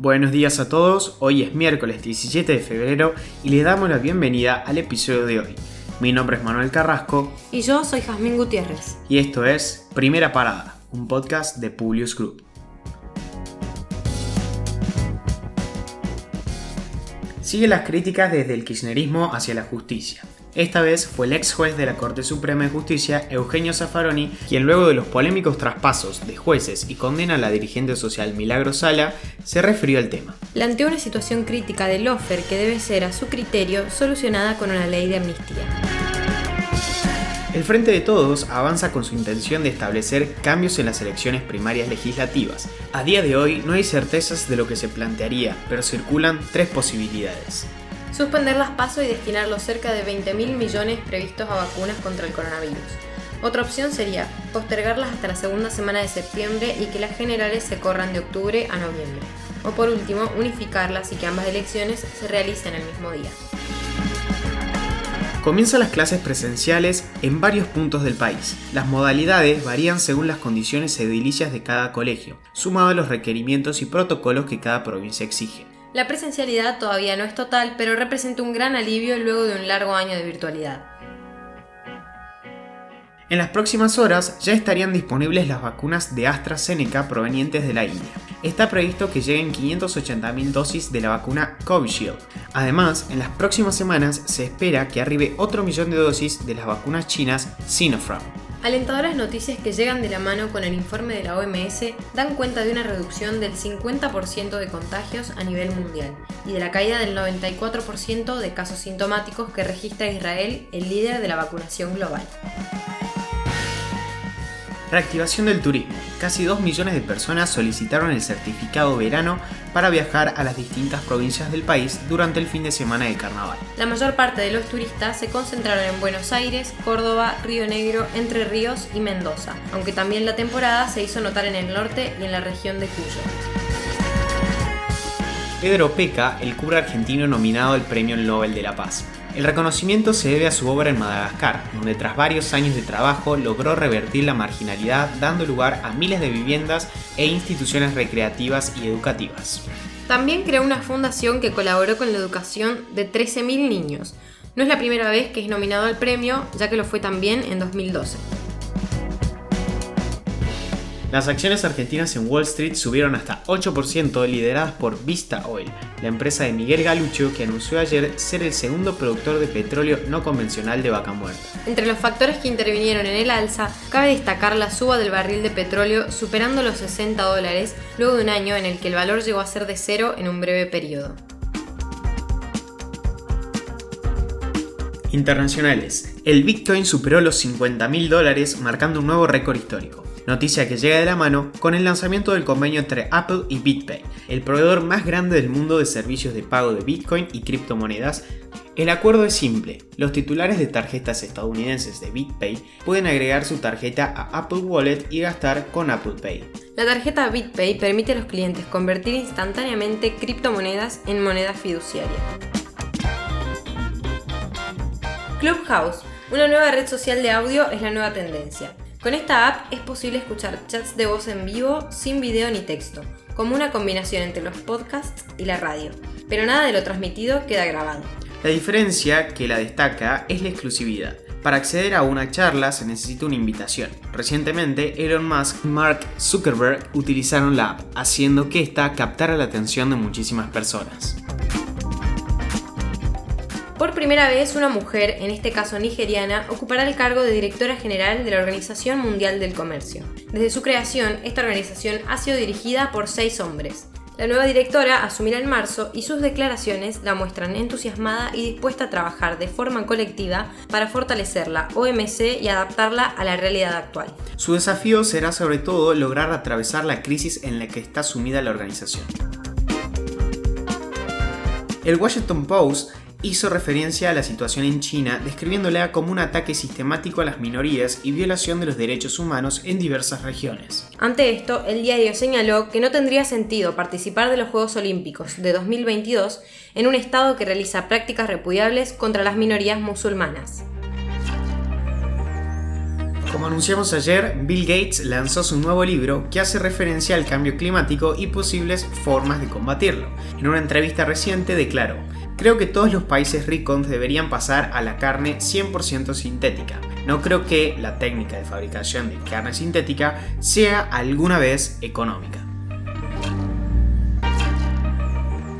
Buenos días a todos, hoy es miércoles 17 de febrero y les damos la bienvenida al episodio de hoy. Mi nombre es Manuel Carrasco. Y yo soy Jazmín Gutiérrez. Y esto es Primera Parada, un podcast de Publius Group. Sigue las críticas desde el kirchnerismo hacia la justicia. Esta vez fue el ex juez de la Corte Suprema de Justicia, Eugenio Zaffaroni, quien luego de los polémicos traspasos de jueces y condena a la dirigente social Milagro Sala, se refirió al tema. Planteó una situación crítica del Lofer que debe ser, a su criterio, solucionada con una ley de amnistía. El Frente de Todos avanza con su intención de establecer cambios en las elecciones primarias legislativas. A día de hoy no hay certezas de lo que se plantearía, pero circulan tres posibilidades. Suspender las pasos y destinar los cerca de 20 mil millones previstos a vacunas contra el coronavirus. Otra opción sería postergarlas hasta la segunda semana de septiembre y que las generales se corran de octubre a noviembre. O por último, unificarlas y que ambas elecciones se realicen el mismo día. Comienzan las clases presenciales en varios puntos del país. Las modalidades varían según las condiciones edilicias de cada colegio, sumado a los requerimientos y protocolos que cada provincia exige. La presencialidad todavía no es total, pero representa un gran alivio luego de un largo año de virtualidad. En las próximas horas ya estarían disponibles las vacunas de AstraZeneca provenientes de la India. Está previsto que lleguen 580.000 dosis de la vacuna Covishield. Además, en las próximas semanas se espera que arribe otro millón de dosis de las vacunas chinas Sinopharm. Alentadoras noticias que llegan de la mano con el informe de la OMS dan cuenta de una reducción del 50% de contagios a nivel mundial y de la caída del 94% de casos sintomáticos que registra Israel, el líder de la vacunación global. Reactivación del turismo. Casi 2 millones de personas solicitaron el certificado verano para viajar a las distintas provincias del país durante el fin de semana de carnaval. La mayor parte de los turistas se concentraron en Buenos Aires, Córdoba, Río Negro, Entre Ríos y Mendoza, aunque también la temporada se hizo notar en el norte y en la región de Cuyo. Pedro Peca, el cura argentino nominado al Premio Nobel de la Paz. El reconocimiento se debe a su obra en Madagascar, donde tras varios años de trabajo logró revertir la marginalidad dando lugar a miles de viviendas e instituciones recreativas y educativas. También creó una fundación que colaboró con la educación de 13.000 niños. No es la primera vez que es nominado al premio, ya que lo fue también en 2012. Las acciones argentinas en Wall Street subieron hasta 8% lideradas por Vista Oil, la empresa de Miguel Galucho que anunció ayer ser el segundo productor de petróleo no convencional de vaca muerta. Entre los factores que intervinieron en el alza, cabe destacar la suba del barril de petróleo superando los 60 dólares luego de un año en el que el valor llegó a ser de cero en un breve periodo. Internacionales. El Bitcoin superó los 50 mil dólares marcando un nuevo récord histórico noticia que llega de la mano con el lanzamiento del convenio entre Apple y BitPay, el proveedor más grande del mundo de servicios de pago de Bitcoin y criptomonedas. El acuerdo es simple, los titulares de tarjetas estadounidenses de BitPay pueden agregar su tarjeta a Apple Wallet y gastar con Apple Pay. La tarjeta BitPay permite a los clientes convertir instantáneamente criptomonedas en moneda fiduciaria. Clubhouse, una nueva red social de audio, es la nueva tendencia. Con esta app es posible escuchar chats de voz en vivo sin video ni texto, como una combinación entre los podcasts y la radio, pero nada de lo transmitido queda grabado. La diferencia que la destaca es la exclusividad. Para acceder a una charla se necesita una invitación. Recientemente, Elon Musk y Mark Zuckerberg utilizaron la app, haciendo que esta captara la atención de muchísimas personas. Primera vez, una mujer, en este caso nigeriana, ocupará el cargo de directora general de la Organización Mundial del Comercio. Desde su creación, esta organización ha sido dirigida por seis hombres. La nueva directora asumirá en marzo y sus declaraciones la muestran entusiasmada y dispuesta a trabajar de forma colectiva para fortalecer la OMC y adaptarla a la realidad actual. Su desafío será sobre todo lograr atravesar la crisis en la que está sumida la organización. El Washington Post hizo referencia a la situación en China, describiéndola como un ataque sistemático a las minorías y violación de los derechos humanos en diversas regiones. Ante esto, el diario señaló que no tendría sentido participar de los Juegos Olímpicos de 2022 en un Estado que realiza prácticas repudiables contra las minorías musulmanas. Como anunciamos ayer, Bill Gates lanzó su nuevo libro que hace referencia al cambio climático y posibles formas de combatirlo. En una entrevista reciente declaró, Creo que todos los países ricos deberían pasar a la carne 100% sintética. No creo que la técnica de fabricación de carne sintética sea alguna vez económica.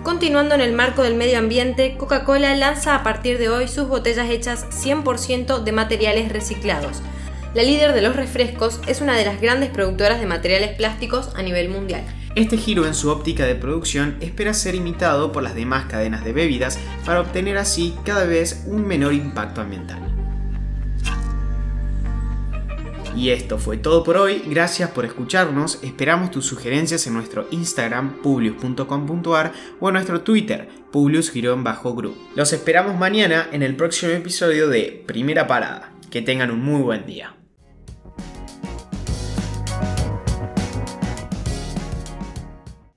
Continuando en el marco del medio ambiente, Coca-Cola lanza a partir de hoy sus botellas hechas 100% de materiales reciclados. La líder de los refrescos es una de las grandes productoras de materiales plásticos a nivel mundial. Este giro en su óptica de producción espera ser imitado por las demás cadenas de bebidas para obtener así cada vez un menor impacto ambiental. Y esto fue todo por hoy, gracias por escucharnos, esperamos tus sugerencias en nuestro Instagram publius.com.ar o en nuestro Twitter publius-group. Los esperamos mañana en el próximo episodio de Primera Parada. Que tengan un muy buen día.